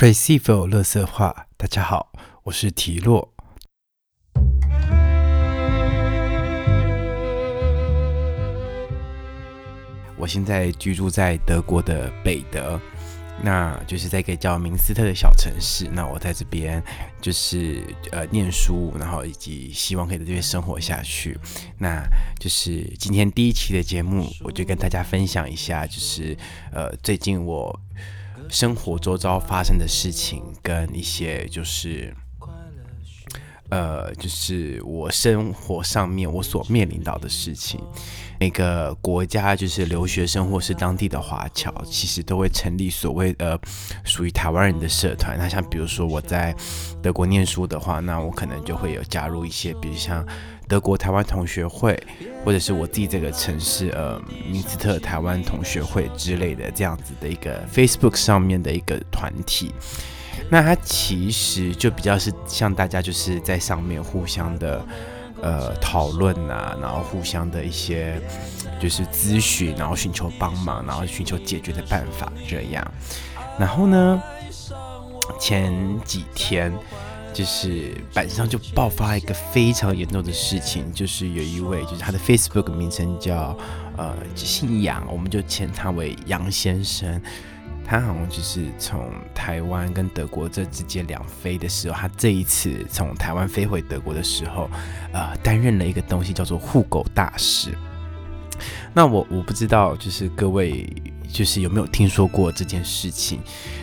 Receive 乐色话，大家好，我是提洛。我现在居住在德国的北德，那就是在一个叫明斯特的小城市。那我在这边就是呃念书，然后以及希望可以在这边生活下去。那就是今天第一期的节目，我就跟大家分享一下，就是呃最近我。生活周遭发生的事情，跟一些就是，呃，就是我生活上面我所面临到的事情。每个国家就是留学生或是当地的华侨，其实都会成立所谓呃属于台湾人的社团。那像比如说我在德国念书的话，那我可能就会有加入一些，比如像。德国台湾同学会，或者是我自己这个城市，呃，明斯特台湾同学会之类的这样子的一个 Facebook 上面的一个团体，那它其实就比较是像大家就是在上面互相的呃讨论啊，然后互相的一些就是咨询，然后寻求帮忙，然后寻求解决的办法这样。然后呢，前几天。就是板上就爆发一个非常严重的事情，就是有一位，就是他的 Facebook 名称叫呃姓杨，我们就称他为杨先生。他好像就是从台湾跟德国这之间两飞的时候，他这一次从台湾飞回德国的时候，呃，担任了一个东西叫做护狗大使。那我我不知道，就是各位。就是有没有听说过这件事情？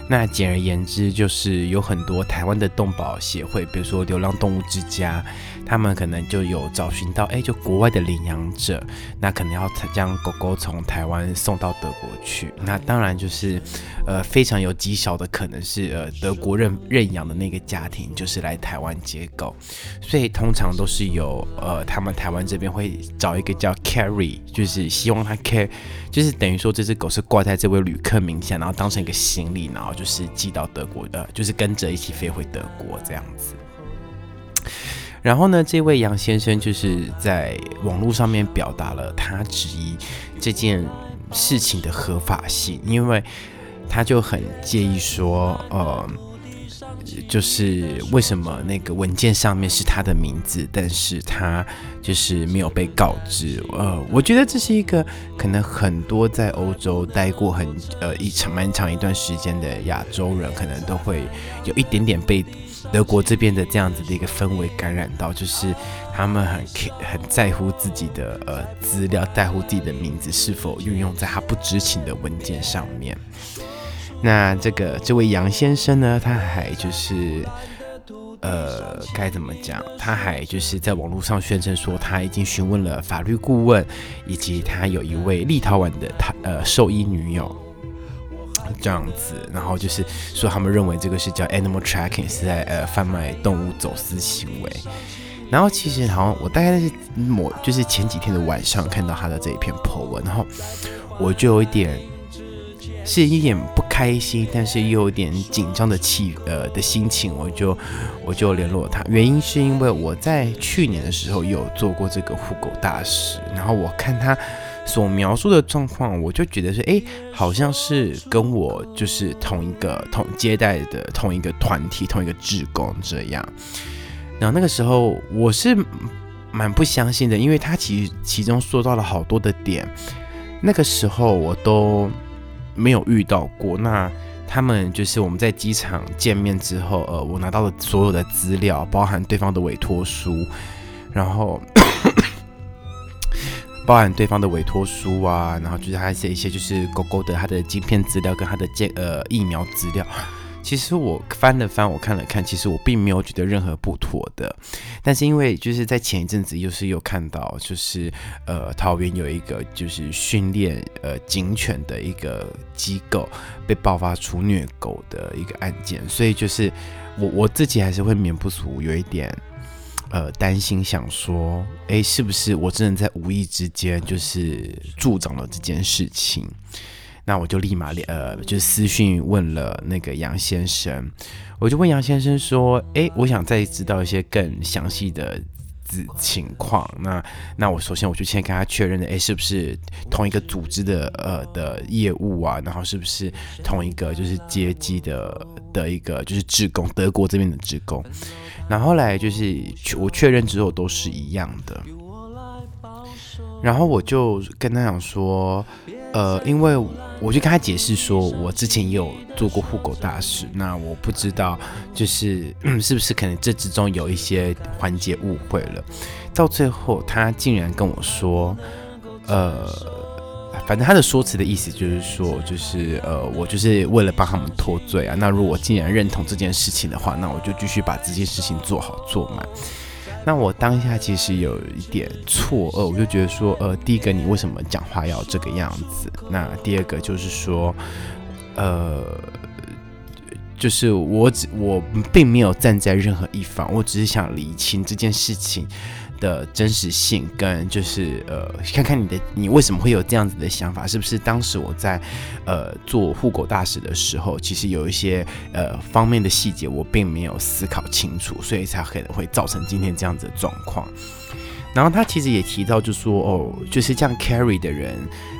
那简而言之，就是有很多台湾的动保协会，比如说流浪动物之家，他们可能就有找寻到，哎，就国外的领养者，那可能要将狗狗从台湾送到德国去。那当然就是，呃，非常有极少的可能是，呃，德国认认养的那个家庭就是来台湾接狗，所以通常都是有，呃，他们台湾这边会找一个叫 carry，就是希望他 care，就是等于说这只狗是挂在这位旅客名下，然后当成一个行李，然后就是寄到德国的，就是跟着一起飞回德国这样子。然后呢，这位杨先生就是在网络上面表达了他质疑这件事情的合法性，因为他就很介意说，呃。就是为什么那个文件上面是他的名字，但是他就是没有被告知。呃，我觉得这是一个可能很多在欧洲待过很呃一长蛮长一段时间的亚洲人，可能都会有一点点被德国这边的这样子的一个氛围感染到，就是他们很很在乎自己的呃资料，在乎自己的名字是否运用在他不知情的文件上面。那这个这位杨先生呢，他还就是，呃，该怎么讲？他还就是在网络上宣称说，他已经询问了法律顾问，以及他有一位立陶宛的他呃兽医女友，这样子。然后就是说，他们认为这个是叫 animal tracking，是在呃贩卖动物走私行为。然后其实好像我大概是某就是前几天的晚上看到他的这一篇 po 文，然后我就有一点。是一点不开心，但是又有点紧张的气呃的心情，我就我就联络他。原因是因为我在去年的时候有做过这个护狗大使，然后我看他所描述的状况，我就觉得说，哎，好像是跟我就是同一个同接待的同一个团体、同一个职工这样。然后那个时候我是蛮不相信的，因为他其实其中说到了好多的点，那个时候我都。没有遇到过，那他们就是我们在机场见面之后，呃，我拿到了所有的资料，包含对方的委托书，然后包含对方的委托书啊，然后就是还写一些就是狗狗的它的晶片资料跟它的健呃疫苗资料。其实我翻了翻，我看了看，其实我并没有觉得任何不妥的。但是因为就是在前一阵子，又是有看到，就是呃，桃园有一个就是训练呃警犬的一个机构被爆发出虐狗的一个案件，所以就是我我自己还是会免不俗有一点呃担心，想说，哎，是不是我真的在无意之间就是助长了这件事情？那我就立马呃，就私讯问了那个杨先生，我就问杨先生说：“哎，我想再知道一些更详细的子情况。那那我首先我就先跟他确认的，哎，是不是同一个组织的呃的业务啊？然后是不是同一个就是接机的的一个就是职工，德国这边的职工。然后来就是我确认之后都是一样的。然后我就跟他讲说，呃，因为我就跟他解释说，我之前也有做过户口大使，那我不知道就是是不是可能这之中有一些环节误会了。到最后，他竟然跟我说，呃，反正他的说辞的意思就是说，就是呃，我就是为了帮他们脱罪啊。那如果既然认同这件事情的话，那我就继续把这件事情做好做满。那我当下其实有一点错愕，我就觉得说，呃，第一个你为什么讲话要这个样子？那第二个就是说，呃，就是我只我并没有站在任何一方，我只是想理清这件事情。的真实性跟就是呃，看看你的你为什么会有这样子的想法？是不是当时我在呃做护狗大使的时候，其实有一些呃方面的细节我并没有思考清楚，所以才可能会造成今天这样子的状况。然后他其实也提到，就说哦，就是这样 carry 的人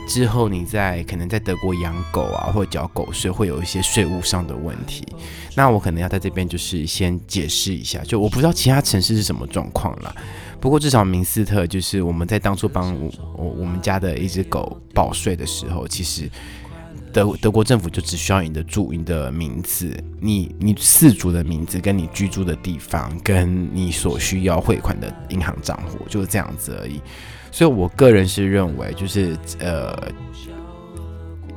之后，你在可能在德国养狗啊，或者缴狗税，会有一些税务上的问题。那我可能要在这边就是先解释一下，就我不知道其他城市是什么状况了。不过至少明斯特就是我们在当初帮我我我们家的一只狗报税的时候，其实德德国政府就只需要你的住你的名字，你你四主的名字，跟你居住的地方，跟你所需要汇款的银行账户，就是这样子而已。所以我个人是认为，就是呃，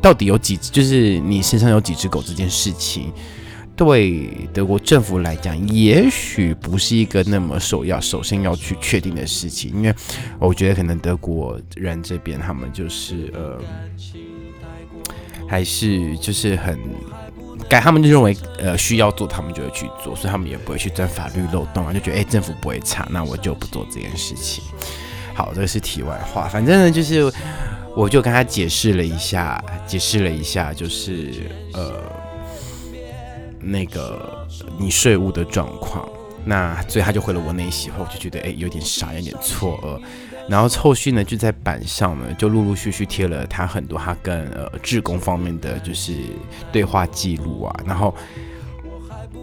到底有几就是你身上有几只狗这件事情。对德国政府来讲，也许不是一个那么首要、首先要去确定的事情，因为我觉得可能德国人这边他们就是呃，还是就是很该他们就认为呃需要做，他们就会去做，所以他们也不会去钻法律漏洞啊，就觉得哎政府不会查，那我就不做这件事情。好，这个是题外话，反正呢就是我就跟他解释了一下，解释了一下，就是呃。那个你税务的状况，那所以他就回了我那一席后，我就觉得哎有点傻，有点错愕。然后后续呢，就在板上呢，就陆陆续续贴了他很多他跟呃志工方面的就是对话记录啊。然后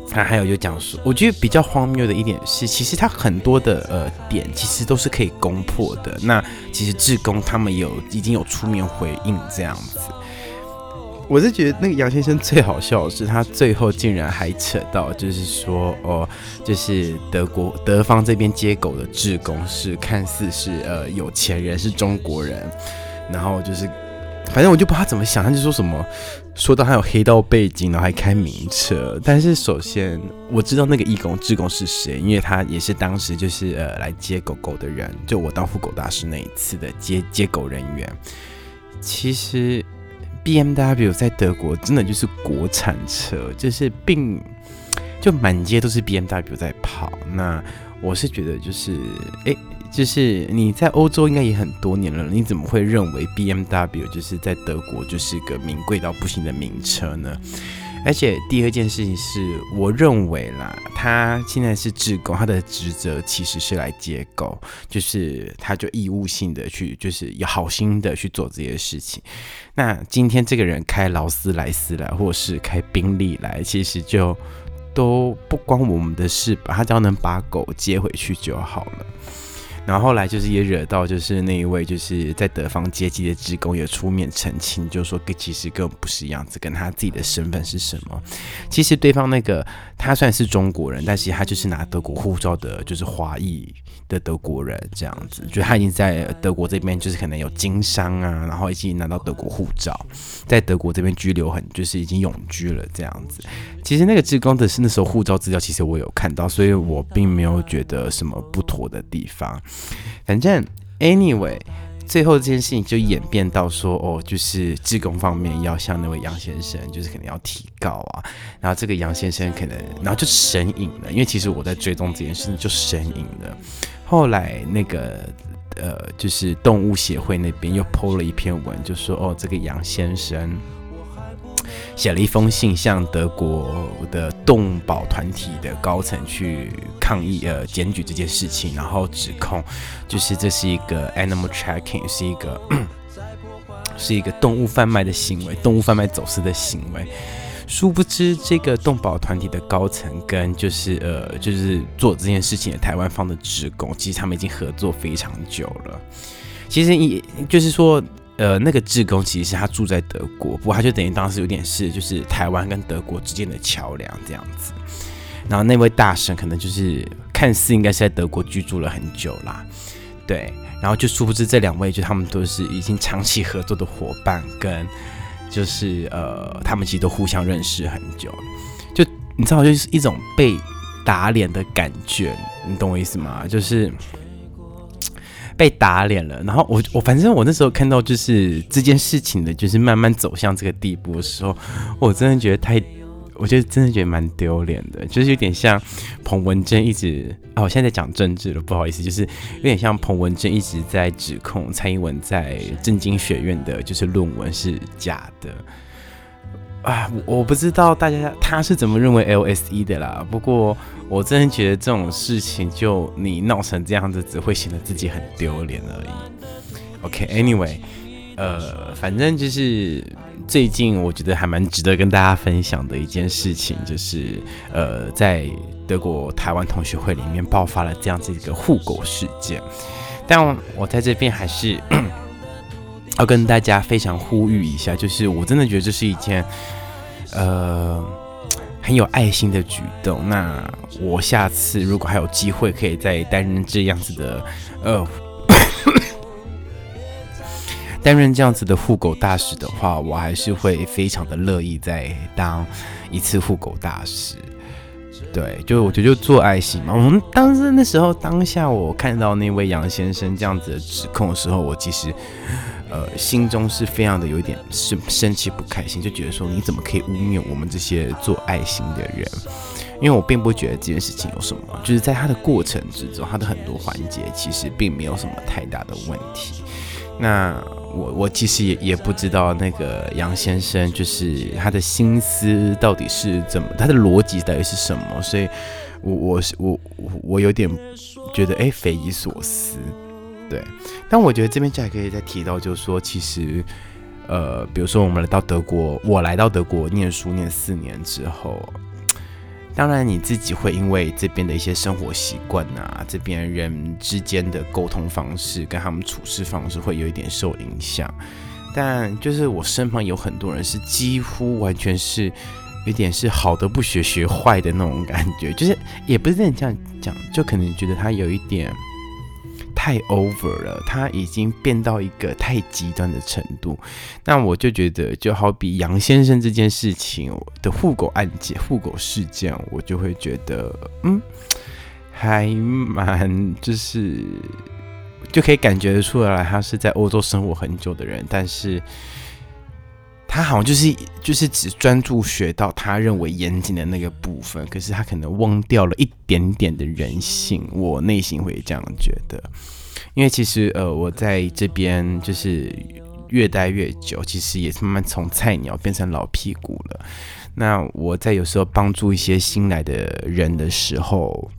他还有就讲说，我觉得比较荒谬的一点是，其实他很多的呃点其实都是可以攻破的。那其实志工他们有已经有出面回应这样子。我是觉得那个杨先生最好笑的是，他最后竟然还扯到，就是说，哦，就是德国德方这边接狗的志工是看似是呃有钱人，是中国人，然后就是，反正我就不知道他怎么想，他就说什么，说到他有黑道背景，然后还开名车。但是首先我知道那个义工志工是谁，因为他也是当时就是呃来接狗狗的人，就我当护狗大师那一次的接接狗人员，其实。B M W 在德国真的就是国产车，就是并就满街都是 B M W 在跑。那我是觉得就是，哎，就是你在欧洲应该也很多年了，你怎么会认为 B M W 就是在德国就是个名贵到不行的名车呢？而且第二件事情是，我认为啦，他现在是志工，他的职责其实是来接狗，就是他就义务性的去，就是有好心的去做这些事情。那今天这个人开劳斯莱斯来，或是开宾利来，其实就都不关我们的事吧，他只要能把狗接回去就好了。然后后来就是也惹到，就是那一位就是在德方接机的职工也出面澄清，就是说跟其实根本不是样子，跟他自己的身份是什么。其实对方那个他算是中国人，但是他就是拿德国护照的，就是华裔的德国人这样子，就他已经在德国这边就是可能有经商啊，然后已经拿到德国护照，在德国这边居留很就是已经永居了这样子。其实那个职工的是那时候护照资料，其实我有看到，所以我并没有觉得什么不妥的地方。反正，anyway，最后这件事情就演变到说，哦，就是志工方面要向那位杨先生，就是可能要提告啊。然后这个杨先生可能，然后就神隐了，因为其实我在追踪这件事情就神隐了。后来那个呃，就是动物协会那边又 PO 了一篇文，就说，哦，这个杨先生写了一封信，向德国的动保团体的高层去抗议，呃，检举这件事情，然后指控就是这是一个 animal tracking，是一个 是一个动物贩卖的行为，动物贩卖走私的行为。殊不知，这个动保团体的高层跟就是呃，就是做这件事情的台湾方的职工，其实他们已经合作非常久了。其实也就是说，呃，那个志工其实是他住在德国，不过他就等于当时有点是就是台湾跟德国之间的桥梁这样子。然后那位大神可能就是看似应该是在德国居住了很久啦，对。然后就殊不知这两位就他们都是已经长期合作的伙伴跟。就是呃，他们其实都互相认识很久，就你知道，就是一种被打脸的感觉，你懂我意思吗？就是被打脸了。然后我我反正我那时候看到就是这件事情的，就是慢慢走向这个地步的时候，我真的觉得太。我觉得真的觉得蛮丢脸的，就是有点像彭文正一直啊，我现在在讲政治了，不好意思，就是有点像彭文正一直在指控蔡英文在政经学院的就是论文是假的啊，我不知道大家他是怎么认为 LSE 的啦，不过我真的觉得这种事情就你闹成这样子，只会显得自己很丢脸而已。OK，Anyway，呃，反正就是。最近我觉得还蛮值得跟大家分享的一件事情，就是呃，在德国台湾同学会里面爆发了这样子一个护狗事件。但我在这边还是要跟大家非常呼吁一下，就是我真的觉得这是一件呃很有爱心的举动。那我下次如果还有机会可以再担任这样子的呃。担任这样子的护狗大使的话，我还是会非常的乐意再当一次护狗大使。对，就我觉得就做爱心嘛。我们当时那时候当下，我看到那位杨先生这样子的指控的时候，我其实呃心中是非常的有一点生生气不开心，就觉得说你怎么可以污蔑我们这些做爱心的人？因为我并不觉得这件事情有什么，就是在他的过程之中，他的很多环节其实并没有什么太大的问题。那我我其实也也不知道那个杨先生就是他的心思到底是怎么，他的逻辑到底是什么，所以，我我是我我有点觉得哎匪夷所思，对。但我觉得这边就还可以再提到，就是说其实，呃，比如说我们来到德国，我来到德国念书念四年之后。当然，你自己会因为这边的一些生活习惯啊，这边人之间的沟通方式跟他们处事方式会有一点受影响。但就是我身旁有很多人是几乎完全是有点是好的不学学坏的那种感觉，就是也不是这样讲，就可能觉得他有一点。太 over 了，他已经变到一个太极端的程度。那我就觉得，就好比杨先生这件事情的护狗案件、护狗事件，我就会觉得，嗯，还蛮就是就可以感觉得出来，他是在欧洲生活很久的人，但是。他好像就是就是只专注学到他认为严谨的那个部分，可是他可能忘掉了一点点的人性。我内心会这样觉得，因为其实呃，我在这边就是越待越久，其实也是慢慢从菜鸟变成老屁股了。那我在有时候帮助一些新来的人的时候。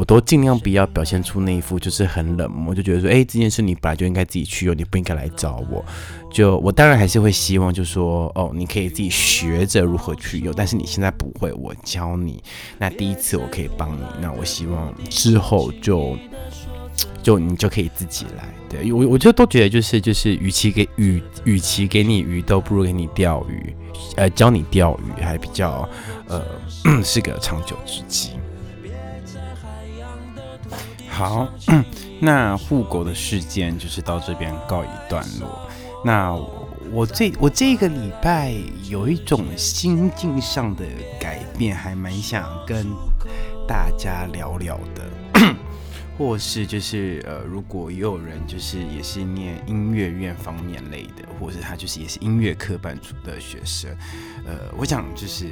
我都尽量不要表现出那一副就是很冷漠，就觉得说，哎，这件事你本来就应该自己去用，你不应该来找我。就我当然还是会希望，就说，哦，你可以自己学着如何去用，但是你现在不会，我教你。那第一次我可以帮你，那我希望之后就就你就可以自己来。对我，我就都觉得就是就是，与其给与与其给你鱼，都不如给你钓鱼，呃，教你钓鱼还比较呃 是个长久之计。好，那护狗的事件就是到这边告一段落。那我这我这个礼拜有一种心境上的改变，还蛮想跟大家聊聊的，或是就是呃，如果也有人就是也是念音乐院方面类的，或是他就是也是音乐科班组的学生，呃，我想就是。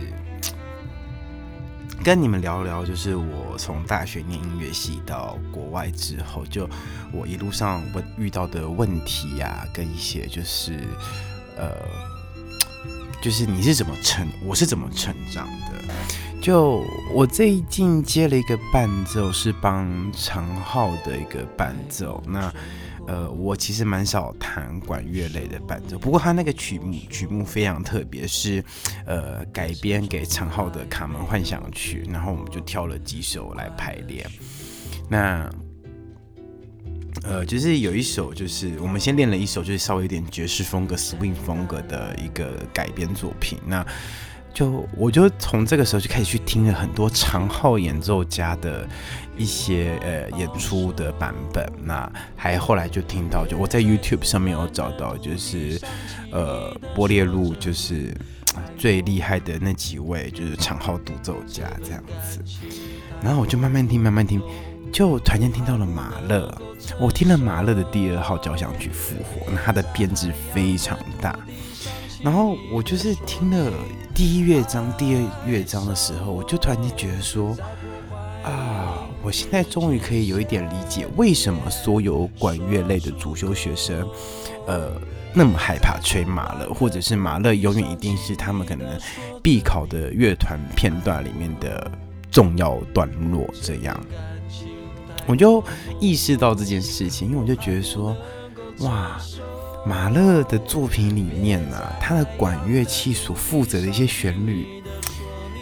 跟你们聊聊，就是我从大学念音乐系到国外之后，就我一路上问遇到的问题呀，跟一些就是呃 就是你是怎么成，我是怎么成长的。就我最近接了一个伴奏，是帮长号的一个伴奏。那呃，我其实蛮少弹管乐类的伴奏，不过他那个曲目曲目非常特别，是呃改编给长号的《卡门幻想曲》，然后我们就挑了几首来排练。那呃，就是有一首，就是我们先练了一首，就是稍微有点爵士风格、swing 风格的一个改编作品。那就我就从这个时候就开始去听了很多长号演奏家的一些呃演出的版本。那还后来就听到，就我在 YouTube 上面有找到，就是呃波列路就是最厉害的那几位，就是长号独奏家这样子。然后我就慢慢听，慢慢听。就突然间听到了马勒，我听了马勒的第二号交响曲复活，那它的编制非常大。然后我就是听了第一乐章、第二乐章的时候，我就突然间觉得说，啊，我现在终于可以有一点理解，为什么所有管乐类的主修学生，呃，那么害怕吹马勒，或者是马勒永远一定是他们可能必考的乐团片段里面的重要段落这样。我就意识到这件事情，因为我就觉得说，哇，马勒的作品里面呢，他的管乐器所负责的一些旋律，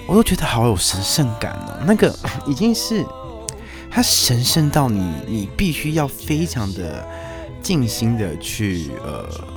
我都觉得好有神圣感哦。那个 已经是他神圣到你，你必须要非常的静心的去呃。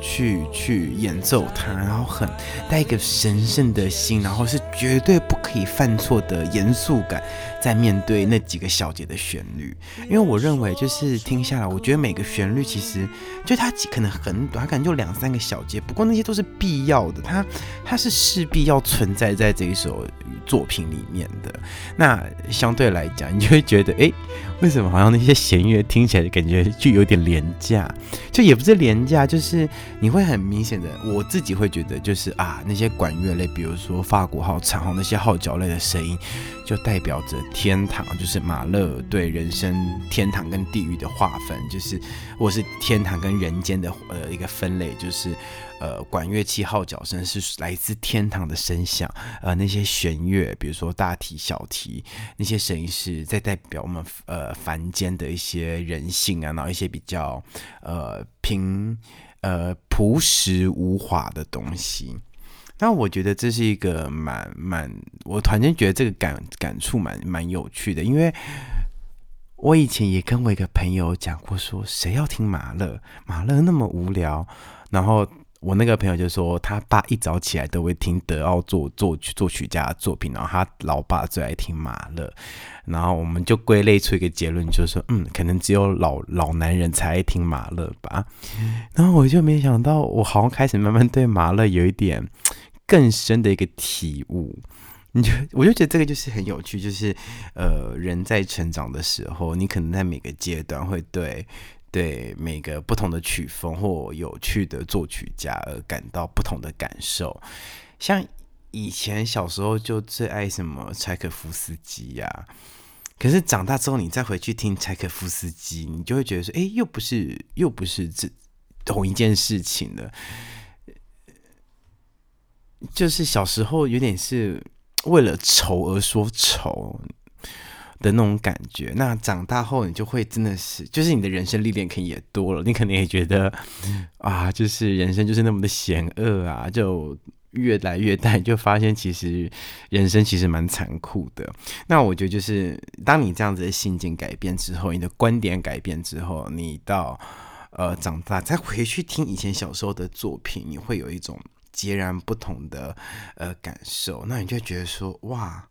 去去演奏它，然后很带一个神圣的心，然后是绝对不可以犯错的严肃感，在面对那几个小节的旋律。因为我认为，就是听下来，我觉得每个旋律其实就它可能很短，它可能就两三个小节，不过那些都是必要的，它它是势必要存在在这一首作品里面的。那相对来讲，你就会觉得，哎，为什么好像那些弦乐听起来感觉就有点廉价？就也不是廉价，就是。你会很明显的，我自己会觉得就是啊，那些管乐类，比如说法国号、长号那些号角类的声音，就代表着天堂，就是马勒对人生天堂跟地狱的划分，就是或是天堂跟人间的呃一个分类，就是呃管乐器号角声是来自天堂的声响，呃那些弦乐，比如说大提、小提那些声音是在代表我们呃凡间的一些人性啊，然后一些比较呃平。呃，朴实无华的东西，那我觉得这是一个蛮蛮，我突然间觉得这个感感触蛮蛮有趣的，因为我以前也跟我一个朋友讲过，说谁要听马勒，马勒那么无聊，然后。我那个朋友就说，他爸一早起来都会听德奥作作曲作曲家的作品，然后他老爸最爱听马勒，然后我们就归类出一个结论，就是说，嗯，可能只有老老男人才爱听马勒吧。然后我就没想到，我好像开始慢慢对马勒有一点更深的一个体悟。你就我就觉得这个就是很有趣，就是呃，人在成长的时候，你可能在每个阶段会对。对每个不同的曲风或有趣的作曲家而感到不同的感受，像以前小时候就最爱什么柴可夫斯基呀，可是长大之后你再回去听柴可夫斯基，你就会觉得说，哎，又不是又不是这同一件事情了，就是小时候有点是为了愁而说愁。的那种感觉，那长大后你就会真的是，就是你的人生历练可能也多了，你可能也觉得啊，就是人生就是那么的险恶啊，就越来越大，就发现其实人生其实蛮残酷的。那我觉得就是当你这样子的心境改变之后，你的观点改变之后，你到呃长大再回去听以前小时候的作品，你会有一种截然不同的呃感受，那你就觉得说哇。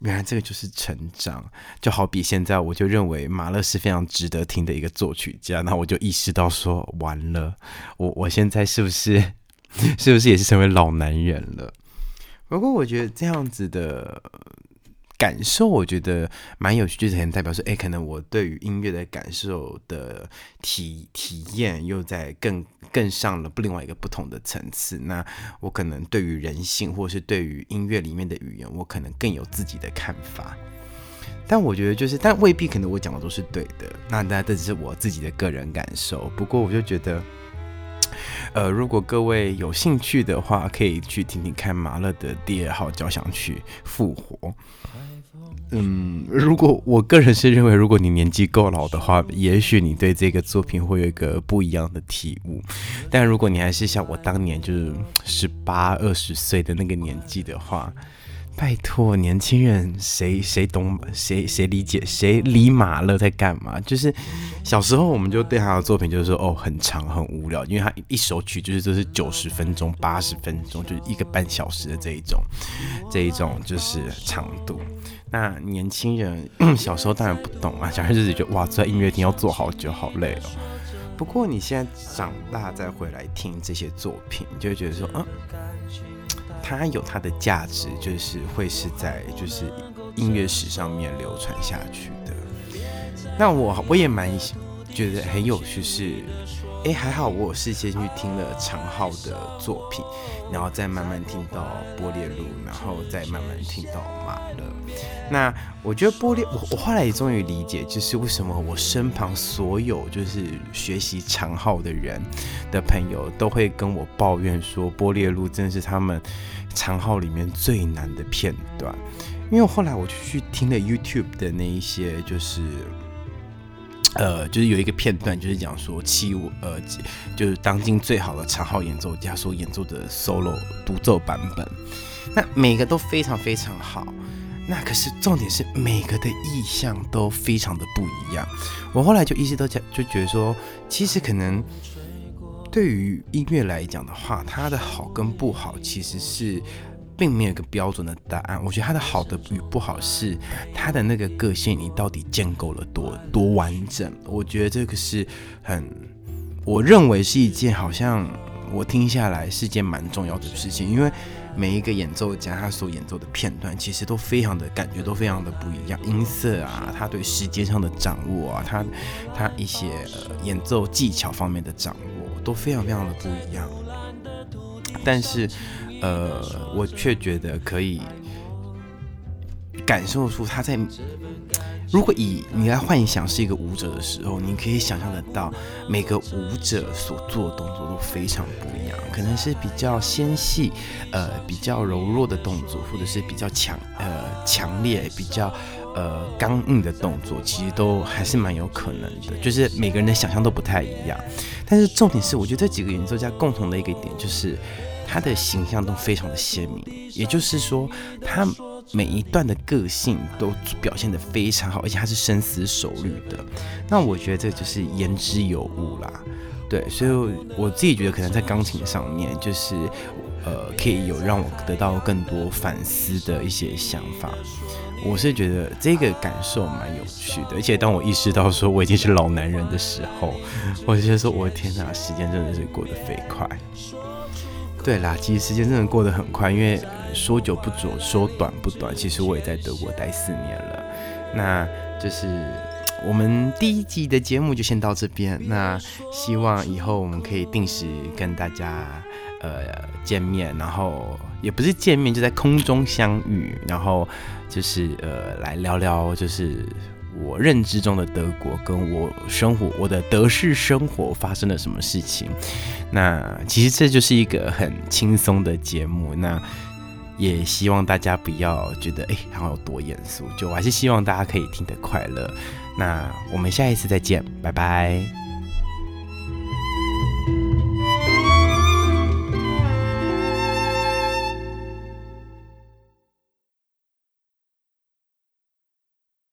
原来这个就是成长，就好比现在，我就认为马勒是非常值得听的一个作曲家，那我就意识到说，完了，我我现在是不是 是不是也是成为老男人了？不过我觉得这样子的。感受我觉得蛮有趣，就是很代表说，哎，可能我对于音乐的感受的体体验又在更更上了另外一个不同的层次。那我可能对于人性，或是对于音乐里面的语言，我可能更有自己的看法。但我觉得就是，但未必可能我讲的都是对的。那那这只是我自己的个人感受。不过我就觉得，呃，如果各位有兴趣的话，可以去听听看马勒的第二号交响曲复活。嗯，如果我个人是认为，如果你年纪够老的话，也许你对这个作品会有一个不一样的体悟。但如果你还是像我当年就是十八二十岁的那个年纪的话，拜托，年轻人，谁谁懂，谁谁理解，谁理马勒在干嘛？就是小时候我们就对他的作品就是说，哦，很长很无聊，因为他一首曲就是都是九十分钟、八十分钟，就是一个半小时的这一种，这一种就是长度。那年轻人 小时候当然不懂啊，小孩子就觉得哇，在音乐厅要坐好久，好累哦。不过你现在长大再回来听这些作品，你就会觉得说，嗯。它有它的价值，就是会是在就是音乐史上面流传下去的。那我我也蛮觉得很有趣，是哎还好我事先去听了长号的作品，然后再慢慢听到波列路，然后再慢慢听到马勒。那我觉得波列，我我后来也终于理解，就是为什么我身旁所有就是学习长号的人的朋友都会跟我抱怨说，波列路真的是他们。长号里面最难的片段，因为后来我就去听了 YouTube 的那一些，就是，呃，就是有一个片段，就是讲说七五呃，就是当今最好的长号演奏家所演奏的 solo 独奏版本，那每个都非常非常好，那可是重点是每个的意象都非常的不一样。我后来就一直都讲，就觉得说，其实可能。对于音乐来讲的话，它的好跟不好其实是并没有一个标准的答案。我觉得它的好的与不好是它的那个个性，你到底建构了多多完整。我觉得这个是很，我认为是一件好像我听下来是件蛮重要的事情，因为每一个演奏家他所演奏的片段其实都非常的感觉都非常的不一样，音色啊，他对时间上的掌握啊，他他一些演奏技巧方面的掌握。都非常非常的不一样，但是，呃，我却觉得可以感受出他在。如果以你来幻想是一个舞者的时候，你可以想象得到每个舞者所做的动作都非常不一样，可能是比较纤细，呃，比较柔弱的动作，或者是比较强，呃，强烈，比较。呃，刚硬的动作其实都还是蛮有可能的，就是每个人的想象都不太一样。但是重点是，我觉得这几个演奏家共同的一个点就是，他的形象都非常的鲜明，也就是说，他每一段的个性都表现得非常好，而且他是深思熟虑的。那我觉得这就是言之有物啦，对，所以我自己觉得可能在钢琴上面，就是呃，可以有让我得到更多反思的一些想法。我是觉得这个感受蛮有趣的，而且当我意识到说我已经是老男人的时候，我就觉得说，我的天哪，时间真的是过得飞快。对啦，其实时间真的过得很快，因为说久不久，说短不短。其实我也在德国待四年了，那就是我们第一集的节目就先到这边。那希望以后我们可以定时跟大家呃见面，然后也不是见面，就在空中相遇，然后。就是呃，来聊聊，就是我认知中的德国，跟我生活，我的德式生活发生了什么事情。那其实这就是一个很轻松的节目，那也希望大家不要觉得哎，然后有多严肃，就我还是希望大家可以听得快乐。那我们下一次再见，拜拜。